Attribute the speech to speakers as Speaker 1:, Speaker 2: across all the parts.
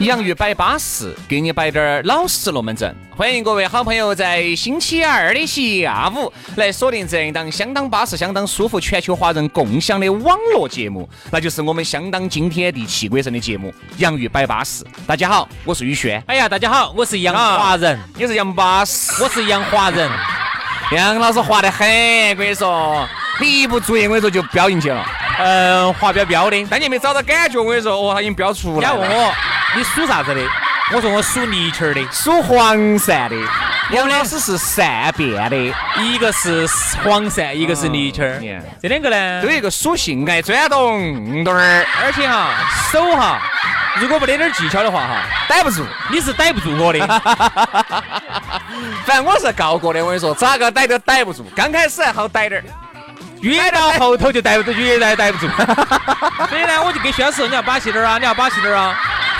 Speaker 1: 洋芋摆巴适，给你摆点儿老实龙门阵。欢迎各位好朋友在星期二的下午来锁定这样一档相当巴适、相当舒服、全球华人共享的网络节目，那就是我们相当惊天地泣鬼神的节目《洋芋摆巴适》。大家好，我是宇轩。
Speaker 2: 哎呀，大家好，我是杨华人，
Speaker 1: 你是杨巴适，
Speaker 2: 我是杨华人。
Speaker 1: 杨老师滑得很，我跟你说，你一不注意，我跟你说就飙进去了。
Speaker 2: 嗯，滑标标的，
Speaker 1: 但你没找到感觉，我跟你说，哦，他已经飙出来了。
Speaker 2: 人家问我。你属啥子的？我说我属泥鳅的，
Speaker 1: 属黄鳝的。杨老师是善变的，
Speaker 2: 一个是黄鳝，一个是泥鳅。这两个呢，
Speaker 1: 都有一个属性，爱钻洞洞儿。
Speaker 2: 而且哈，手哈，如果不得点技巧的话哈，
Speaker 1: 逮不住。
Speaker 2: 你是逮不住我的。
Speaker 1: 反正我是告过的，我跟你说，咋个逮都逮不住。刚开始还好逮点儿。
Speaker 2: 越到后头就逮不住，越来逮不住。所以呢，我就跟薛老师，你要把戏点儿啊，你要把戏点儿啊。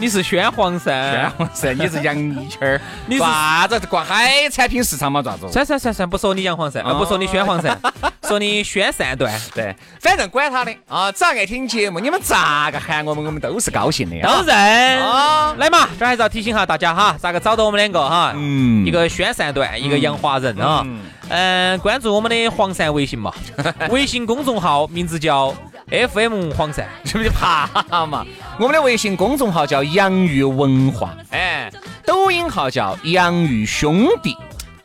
Speaker 2: 你是宣黄鳝，
Speaker 1: 宣黄鳝，你是洋泥鳅儿，你是啥子？逛海产品市场嘛？咋子？
Speaker 2: 算算算算，不说你杨黄鳝，不说你宣黄鳝，说你宣善段。
Speaker 1: 对，反正管他的啊，只要爱听节目，你们咋个喊我们，我们都是高兴的。
Speaker 2: 都认啊！来嘛，这还是要提醒下大家哈，咋个找到我们两个哈？嗯，一个宣善段，一个杨华人啊。嗯，关注我们的黄鳝微信嘛，微信公众号名字叫。FM 黄鳝，
Speaker 1: 是不是怕嘛？我们的微信公众号叫洋芋文化，哎，抖音号叫洋芋兄弟，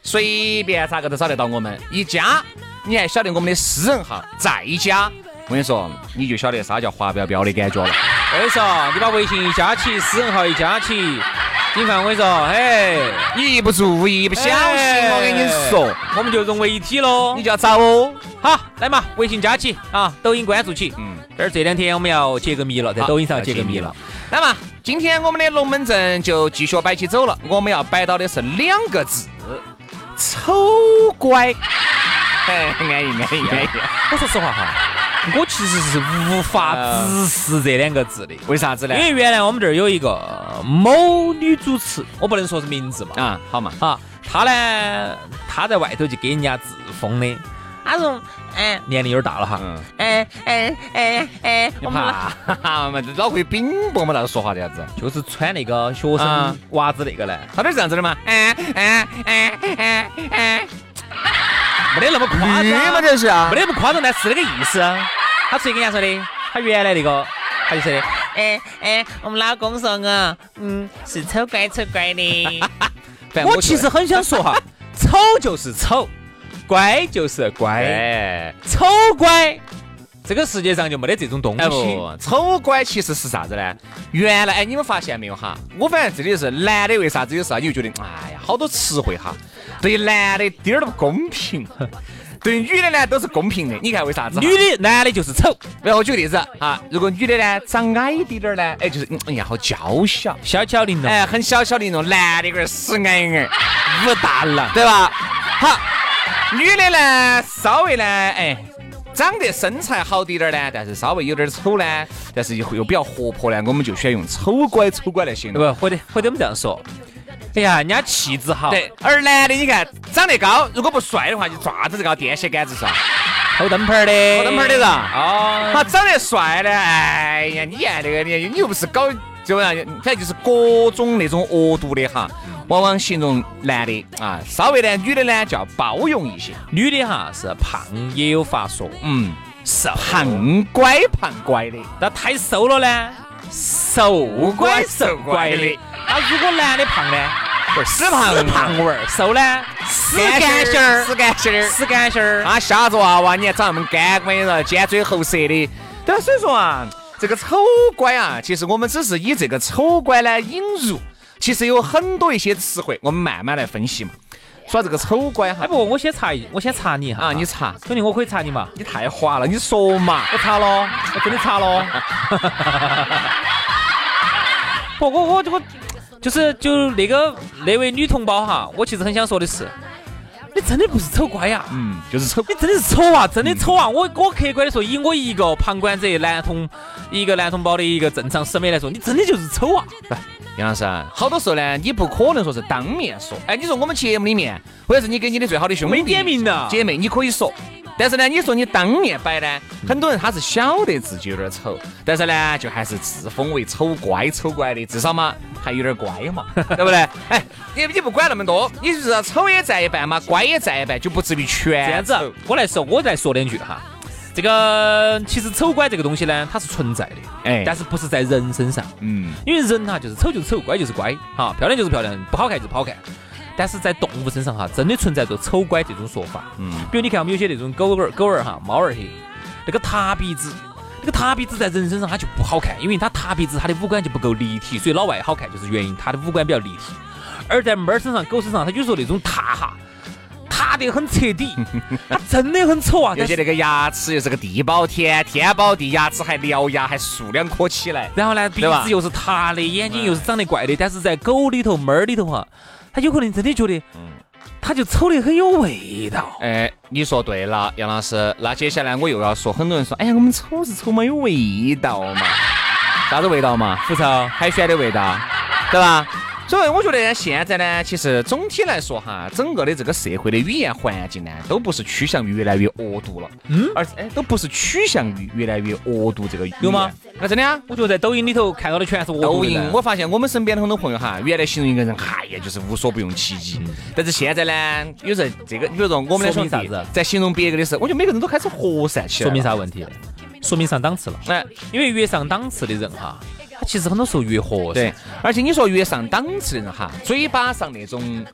Speaker 1: 随便咋个都找得到我们。一加，你还晓得我们的私人号，再加，我跟你说，你就晓得啥叫滑标标的感觉了。
Speaker 2: 我跟你说，你把微信一加起，私人号一加起，你看我跟你说，哎，
Speaker 1: 你一不注意，一不小心，我跟你说，
Speaker 2: 我们就融为一体喽。
Speaker 1: 你就要找哦。
Speaker 2: 好，来嘛，微信加起啊，抖音关注起。嗯，这儿这两天我们要解个谜了，在抖音上解个谜了。
Speaker 1: 来嘛，今天我们的龙门阵就继续摆起走了。我们要摆到的是两个字：丑乖。哎，安逸安逸安逸。
Speaker 2: 我说实话哈，我其实是无法直视这两个字的。
Speaker 1: 为啥子呢？
Speaker 2: 因为原来我们这儿有一个某女主持，我不能说是名字嘛。
Speaker 1: 啊，好嘛，
Speaker 2: 好，她呢，她在外头就给人家自封的。他说：“哎，年龄有点大了哈。哎哎哎哎，
Speaker 1: 你怕？哈嘛，老会禀博嘛，那个说话的样子，
Speaker 2: 就是穿那个学生袜子那个呢，
Speaker 1: 他都是这样子的嘛。哎哎哎哎哎，
Speaker 2: 没得那么夸张
Speaker 1: 嘛，这是啊，
Speaker 2: 没得那么夸张，但是那个意思。他直接跟人家说的，他原来那个，他就说的，哎哎，我们老公说我，嗯，是丑乖丑乖的。我其实很想说哈，丑就是丑。”乖就是乖，丑乖，这个世界上就没得这种东西。
Speaker 1: 不，丑乖其实是啥子呢？原来哎，你们发现没有哈？我反正这里是男的，为啥子有时候你就觉得，哎呀，好多词汇哈，对男的点儿都不公平，对女的呢都是公平的。你看为啥子？
Speaker 2: 女的、男的就是丑。
Speaker 1: 然后我举个例子啊，如果女的呢长矮滴点儿呢，哎，就是哎呀好娇小，
Speaker 2: 小巧玲珑，
Speaker 1: 哎，很小巧玲珑。男的个死矮矮，武大郎，对吧？好。女的呢，稍微呢，哎，长得身材好滴点儿呢，但是稍微有点丑呢，但是又又比较活泼呢，我们就选用丑乖丑乖来形容。
Speaker 2: 不，或者或者我们这样说，哎呀，人家气质好。
Speaker 1: 对，而男的你看长得高，如果不帅的话，就抓子这个电线杆子上，
Speaker 2: 偷灯泡的，
Speaker 1: 偷灯泡的人。哦。他长得帅的，哎呀，你看那个你你又不是搞，就样，反正就是各种那种恶毒的哈。往往形容男的啊，稍微呢，女的呢叫包容一些。
Speaker 2: 女的哈是胖也有法说，
Speaker 1: 嗯，
Speaker 2: 瘦
Speaker 1: 胖乖胖乖的，
Speaker 2: 那太瘦了呢，瘦乖瘦乖的。那如果男的胖呢，
Speaker 1: 死胖
Speaker 2: 死胖味儿；瘦呢，死干心儿，
Speaker 1: 死干心儿，
Speaker 2: 死干心儿。
Speaker 1: 啊，瞎子娃娃，你还长那么干，我跟你说，尖嘴猴舌的。但，所以说啊，这个丑乖啊，其实我们只是以这个丑乖呢引入，其实有很多一些词汇，我们慢慢来分析嘛。说这个丑乖哈，
Speaker 2: 哎不，我先查一，我先查你哈。
Speaker 1: 啊，你查，
Speaker 2: 兄弟，我可以查你嘛？
Speaker 1: 你太滑了，你说嘛？
Speaker 2: 我查了，我真的查了。不，我我我就是就那个那位女同胞哈，我其实很想说的是，你真的不是丑乖呀，
Speaker 1: 嗯，就是丑，
Speaker 2: 你真的是丑啊，真的丑啊！我我客观的说，以我一个旁观者男同一个男同胞的一个正常审美来说，你真的就是丑啊！
Speaker 1: 杨老师，好多时候呢，你不可能说是当面说。哎，你说我们节目里面，或者是你给你的最好的兄弟、
Speaker 2: 没点名的
Speaker 1: 姐妹，你可以说。但是呢，你说你当面摆呢，很多人他是晓得自己有点丑，但是呢，就还是自封为丑乖丑乖的，至少嘛还有点乖嘛，对不对？哎，你你不管那么多，你就是要丑也占一半嘛，乖也占一半，就不至于全
Speaker 2: 这样子。我来说，我再说两句哈。这个其实丑乖这个东西呢，它是存在的，哎，但是不是在人身上，嗯，因为人哈就是丑就是丑，乖就是乖，哈，漂亮就是漂亮，不好看就是不好看。但是在动物身上哈，真的存在着丑乖这种说法，嗯，比如你看我们有些那种狗儿狗儿哈，猫儿些，那个塌鼻子，那个塌鼻子在人身上它就不好看，因为它塌鼻子它的五官就不够立体，所以老外好看就是原因，它的五官比较立体。而在猫儿身上、狗身上，它有时候那种塌哈。塌得很彻底，它真的很丑啊！
Speaker 1: 而且那个牙齿又是个地包天，天包地，牙齿还獠牙，还竖两颗起来。
Speaker 2: 然后呢，鼻子又是塌的，眼睛又是长得怪的。但是在狗里头、猫儿里头哈，它有可能真的觉得，它就丑得很有味道。
Speaker 1: 哎，你说对了，杨老师。那接下来我又要说，很多人说，哎呀，我们丑是丑嘛，有味道嘛？啥子味道嘛？
Speaker 2: 腐臭、
Speaker 1: 海鲜的味道，对吧？所以我觉得现在呢，其实总体来说哈，整个的这个社会的语言环境呢，都不是趋向于越来越恶毒了，嗯，而哎，都不是趋向于越来越恶毒这个
Speaker 2: 有吗？
Speaker 1: 那真的啊，
Speaker 2: 我觉得在抖音里头看到的全是恶毒
Speaker 1: 抖音，我发现我们身边的很多朋友哈，原来形容一个人，哎呀，就是无所不用其极，但是现在呢，有时候这个，比如说我们的
Speaker 2: 说啥子，
Speaker 1: 在形容别个的时候，我觉得每个人都开始和善起
Speaker 2: 来，说明啥问题？说明上档次了，哎，因为越上档次的人哈。其实很多时候越和
Speaker 1: 对，而且你说越上档次的人哈，嘴巴上那种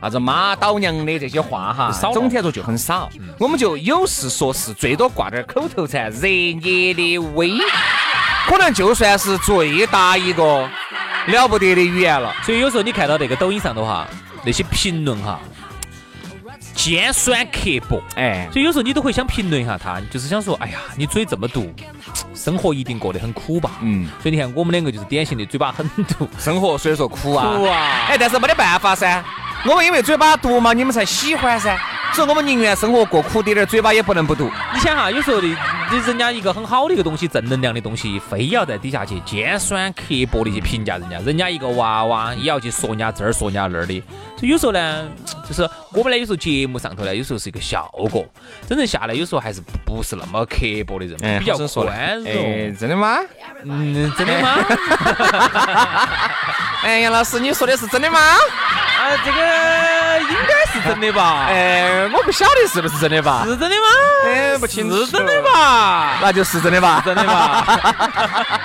Speaker 1: 啥子妈倒娘的这些话哈，总体来说就很少。我们就有事说事，最多挂点口头禅，热烈的微，可能就算是最大一个了不得的语言了。
Speaker 2: 所以有时候你看到那个抖音上头哈，那些评论哈。尖酸刻薄，哎，所以有时候你都会想评论一下他，就是想说，哎呀，你嘴这么毒，生活一定过得很苦吧？嗯，所以你看我们两个就是典型的嘴巴很毒，
Speaker 1: 生活虽然说苦啊，
Speaker 2: 苦啊，
Speaker 1: 哎，但是没得办法噻，我们因为嘴巴毒嘛，你们才喜欢噻。所以我们宁愿生活过苦点点，嘴巴也不能不毒。
Speaker 2: 你想哈，有时候的，你人家一个很好的一个东西，正能量的东西，非要在底下去尖酸刻薄的去评价人家，人家一个娃娃也要去说人家这儿说人家那儿的。所以有时候呢，就是我们呢，有时候节目上头呢，有时候是一个效果，真正下来有时候还是不是那么刻薄的人，比较宽容。
Speaker 1: 真的吗？
Speaker 2: 嗯，真的吗？
Speaker 1: 哎，杨老师，你说的是真的吗？
Speaker 2: 啊，这个是真的吧？
Speaker 1: 哎，我不晓得是不是真的吧？
Speaker 2: 是真的吗？
Speaker 1: 哎，不清楚。
Speaker 2: 是真的吧？
Speaker 1: 那就是真的吧？
Speaker 2: 真的吧？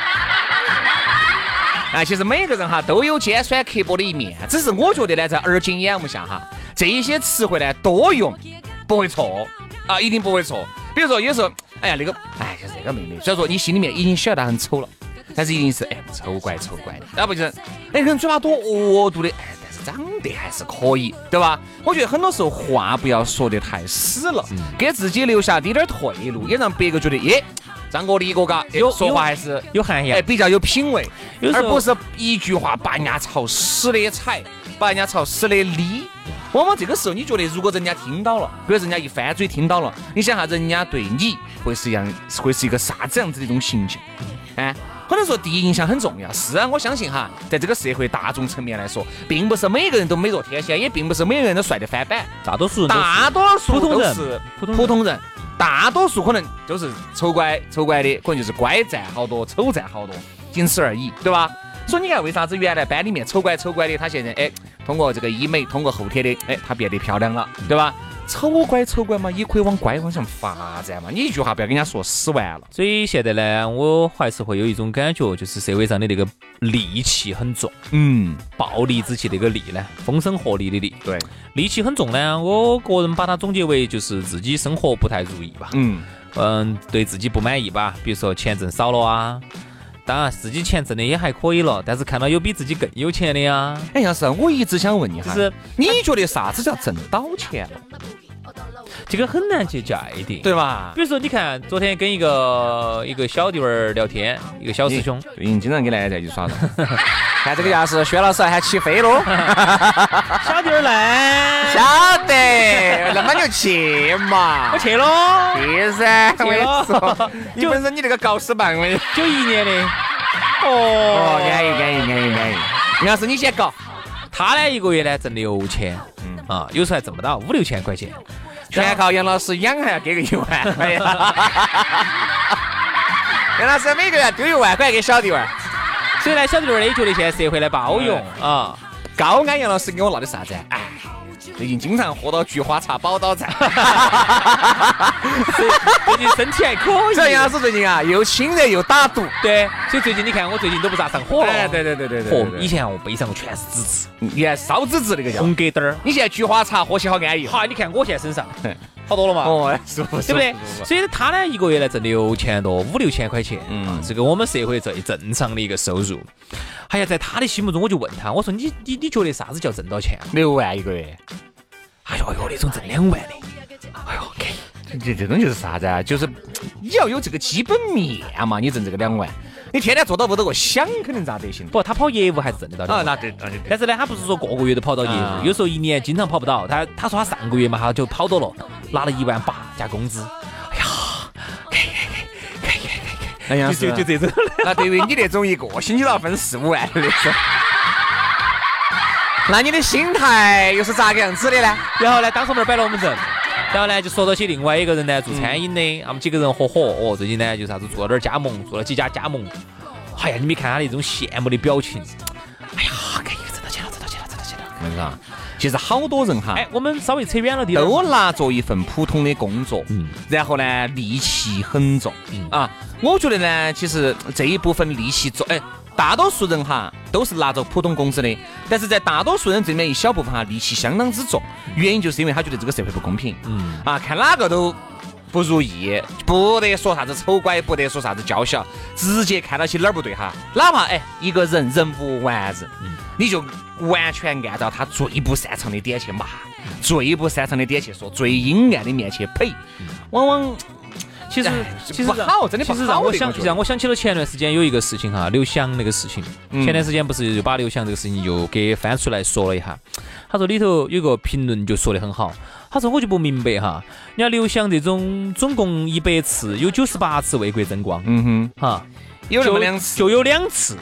Speaker 1: 哎，其实每个人哈都有尖酸刻薄的一面，只是我觉得呢，在耳今眼目下哈，这一些词汇呢多用不会错啊，一定不会错。比如说有时候，哎呀那个，哎，就这个妹妹，虽然说你心里面已经晓得她很丑了，但是一定是哎丑怪丑怪的，要不就是哎人嘴巴多恶毒的。长得还是可以，对吧？我觉得很多时候话不要说得太死了，给自己留下滴点退路，也让别个觉得，耶，张哥李哥嘎，有说话还是
Speaker 2: 有涵养，哎，
Speaker 1: 比较有品味，而不是一句话把人家朝死的踩，把人家朝死的理。往往这个时候，你觉得如果人家听到了，比如人家一翻嘴听到了，你想下人家对你会是一样，会是一个啥子样子的一种形象？哎。可能说第一印象很重要，是啊，我相信哈，在这个社会大众层面来说，并不是每个人都美若天仙，也并不是每个人都帅得翻版，
Speaker 2: 大多数
Speaker 1: 大多数都是
Speaker 2: 普
Speaker 1: 通人，大多数可能都是丑乖丑乖的，可能就是乖占好多，丑占好多，仅此而已，对吧？所以你看，为啥子原来班里面丑乖丑乖的，他现在哎通过这个医美，通过后天的，哎，他变得漂亮了，对吧？丑乖丑乖嘛，也可以往乖方向发展嘛。你一句话不要跟人家说死完了。
Speaker 2: 所以现在呢，我还是会有一种感觉，就是社会上的那个戾气很重。
Speaker 1: 嗯，
Speaker 2: 暴戾之气那个戾呢，风声鹤唳的戾。
Speaker 1: 对，
Speaker 2: 戾气很重呢。我个人把它总结为就是自己生活不太如意吧。
Speaker 1: 嗯
Speaker 2: 嗯，对自己不满意吧。比如说钱挣少了啊，当然自己钱挣的也还可以了，但是看到有比自己更有钱的呀。
Speaker 1: 哎，要是我一直想问你哈，
Speaker 2: 就是
Speaker 1: 你觉得啥子叫挣到钱了？
Speaker 2: 这个很难去界定，
Speaker 1: 对吧？
Speaker 2: 比如说，你看昨天跟一个一个小弟儿聊天，一个小师兄，
Speaker 1: 最近经常跟男的在一起耍的。看这个架势，薛老师还起飞喽！
Speaker 2: 小弟儿来，
Speaker 1: 晓得，那么就去嘛。
Speaker 2: 我去了，
Speaker 1: 去噻，
Speaker 2: 去了。
Speaker 1: 你本身你那个搞死棒，我
Speaker 2: 九一年的。
Speaker 1: 哦，安逸安逸安逸安逸。要是你先搞，
Speaker 2: 他呢一个月呢挣六千，嗯啊，有时候还挣不到五六千块钱。
Speaker 1: 全靠杨老师养，还要给个一万块。杨老师每个月丢一万块给小弟玩，
Speaker 2: 所以呢，小弟儿也觉得现在社会的包容啊。
Speaker 1: 高安杨老师给我闹的啥子？哎。最近经常喝到菊花茶宝岛站，
Speaker 2: 最近身体还可以。
Speaker 1: 这杨老师最近啊，又亲热又打赌，
Speaker 2: 对，所以最近你看我最近都不咋上火了。
Speaker 1: 哎，对对对对对。
Speaker 2: 以前我背上我全是紫紫，
Speaker 1: 你看烧紫紫那个叫
Speaker 2: 红疙瘩儿。
Speaker 1: 你现在菊花茶喝起好安逸。
Speaker 2: 好，你看我现在身上好多了嘛？
Speaker 1: 哦，舒服，
Speaker 2: 对不对？所以他呢，一个月呢挣六千多，五六千块钱，嗯，这个我们社会最正常的一个收入。还要在他的心目中，我就问他，我说你你你觉得啥子叫挣到钱？
Speaker 1: 六万一个月。
Speaker 2: 哎呦哎呦，那种挣两万的，哎呦，
Speaker 1: 这这种就是啥子啊？就是你要有这个基本面嘛，你挣这个两万，你天天坐到屋头个想，肯定咋得行？
Speaker 2: 不，他跑业务还是挣得到的。
Speaker 1: 啊，那对，那对。
Speaker 2: 但是呢，他不是说个个月都跑到业务，有时候一年经常跑不到。他他说他上个月嘛，他就跑到了，拿了一万八加工资。哎呀，可以可以可以可以可以。哎呀，就就这种。
Speaker 1: 那对于你那种一个星期都要分四五万的那种。那你的心态又是咋个样子的呢？
Speaker 2: 然后呢，当时我们摆了我们人，然后呢就说到起另外一个人呢做餐饮的，他们几个人合伙哦，最近呢就啥子做了点加盟，做了几家加盟。哎呀，你没看他那种羡慕的表情。哎呀，可以挣到钱了，挣到钱了，挣到钱了。
Speaker 1: 是啊，其实好多人哈，
Speaker 2: 哎，我们稍微扯远了点，
Speaker 1: 都拿着一份普通的工作，嗯，然后呢戾气很重，嗯啊，我觉得呢，其实这一部分戾气重，哎。大多数人哈都是拿着普通工资的，但是在大多数人这里面一小部分哈戾气相当之重，原因就是因为他觉得这个社会不公平，嗯。啊，看哪个都不如意，不得说啥子丑乖，不得说啥子娇小，直接看到起哪儿不对哈，哪怕哎一个人人无完人，你就完全按照他最不擅长的点去骂，最不擅长的点去说，最阴暗的面去呸，往往。
Speaker 2: 其实其实
Speaker 1: 好，真的
Speaker 2: 其实让我想让我想起了前段时间有一个事情哈，刘翔那个事情。前段时间不是就把刘翔这个事情又给翻出来说了一下。他说里头有个评论就说的很好，他说我就不明白哈，人家刘翔这种总共一百次有九十八次为国争光，嗯哼，哈，
Speaker 1: 有那么两次
Speaker 2: 就有两次。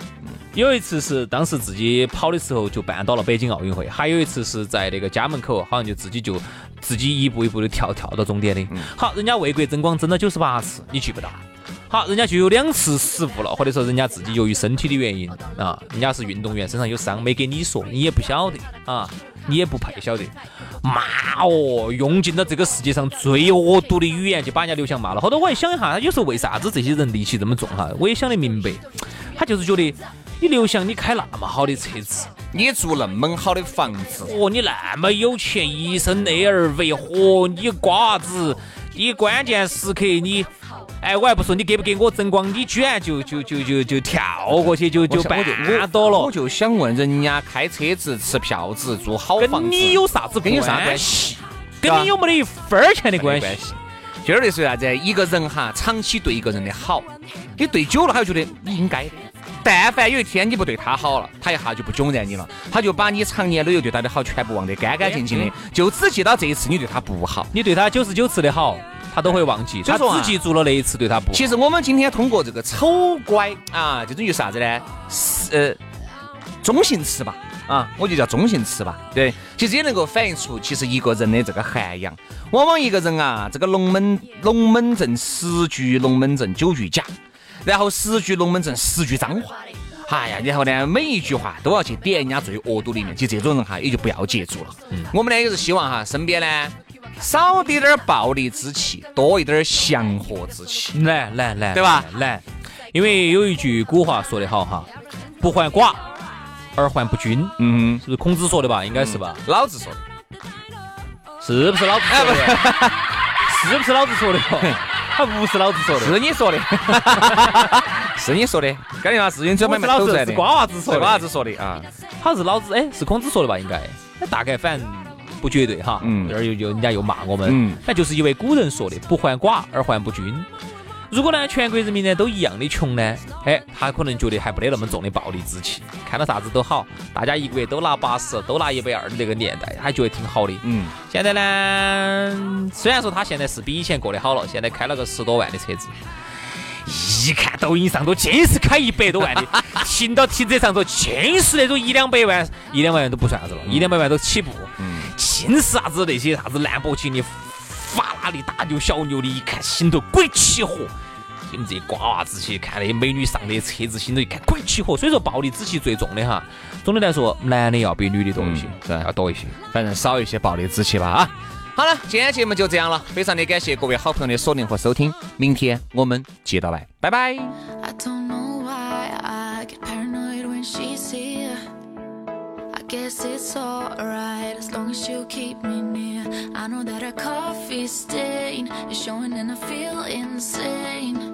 Speaker 2: 有一次是当时自己跑的时候就绊倒了北京奥运会，还有一次是在那个家门口，好像就自己就自己一步一步的跳跳到终点的。好，人家为国争光争了九十八次，你记不到。好，人家就有两次失误了，或者说人家自己由于身体的原因啊，人家是运动员身上有伤，没给你说，你也不晓得啊，你也不配晓得。骂哦，用尽了这个世界上最恶毒的语言就把人家刘翔骂了。后头我还想一下，他有时候为啥子这些人戾气这么重哈？我也想得明白，他就是觉得。你刘翔，你开那么好的车子，
Speaker 1: 你住那么好的房子，
Speaker 2: 哦，你那么有钱，一身 LV，嚯，你瓜子，你关键时刻你，哎，我还不说你给不给我争光，你居然就就就就就跳过去就就办到了。
Speaker 1: 我就想问，人家开车子、吃票子、住好房子，
Speaker 2: 跟你有啥子
Speaker 1: 跟你有啥关系？
Speaker 2: 跟你有没得一分钱的关系？
Speaker 1: 就是说啥子？一个人哈，长期对一个人的好，你对久了，他就觉得你应该。但凡有一天你不对他好了，他一下就不囧然你了，他就把你常年累月对他的好全部忘得干干净净的，就只记到这一次你对他不好，
Speaker 2: 你对他九十九次的好，他都会忘记，他只记住了那一次对他不好。
Speaker 1: 其实我们今天通过这个丑乖啊，这种就是啥子呢？是呃，中性词吧，啊，我就叫中性词吧。对，其实也能够反映出其实一个人的这个涵养。往往一个人啊，这个龙门龙门阵十句龙门阵九句假。然后十句龙门阵，十句脏话，
Speaker 3: 哎呀，然后呢，每一句话都要去点人家最恶毒的一面，就这种人哈，也就不要接触了。我们呢也是希望哈，身边呢少滴点儿暴力之气，多一点儿祥和之气。
Speaker 2: 来来来，
Speaker 3: 对吧？
Speaker 2: 来，因为有一句古话说得好哈，不患寡而患不均。
Speaker 3: 嗯
Speaker 2: 是不是孔子说的吧？应该是吧？
Speaker 3: 老子说的。
Speaker 2: 是不是老子说的？是不是老子说的？他不是老子说的，
Speaker 3: 是你说的，是你说的。赶紧把事情准备嘛，
Speaker 2: 老子
Speaker 3: 的。
Speaker 2: 是瓜娃子说的，
Speaker 3: 瓜娃子说的啊。
Speaker 2: 好像是老子，哎，是孔子说的吧？应该，大概反正不绝对哈。嗯。这儿又又人家又骂我们。嗯。反正就是一位古人说的，不患寡而患不均。如果呢，全国人民呢都一样的穷呢，哎，他可能觉得还不得那么重的暴力之气，看到啥子都好，大家一个月都拿八十，都拿一百二的那个年代，他觉得挺好的。嗯。现在呢，虽然说他现在是比以前过得好了，现在开了个十多万的车子，一看抖音上都尽是开一百多万的，停到停车场头尽是那种一两百万，一两百万都不算啥子了，一两百万都起步。嗯。尽是啥子那些啥子兰博基尼。法拉利大牛小牛的，一看心头鬼起火。你们这些瓜娃子去看那些美女上的车子，心头一看鬼起火。所以说暴力之气最重的哈，总的来说男的要比女的多一些，是要多一些，
Speaker 3: 反正少一些暴力之气吧啊。好了，今天节目就这样了，非常的感谢各位好朋友的锁定和收听，明天我们接着来，拜拜。It's alright as long as you keep me near. I know that our coffee stain is showing and I feel insane.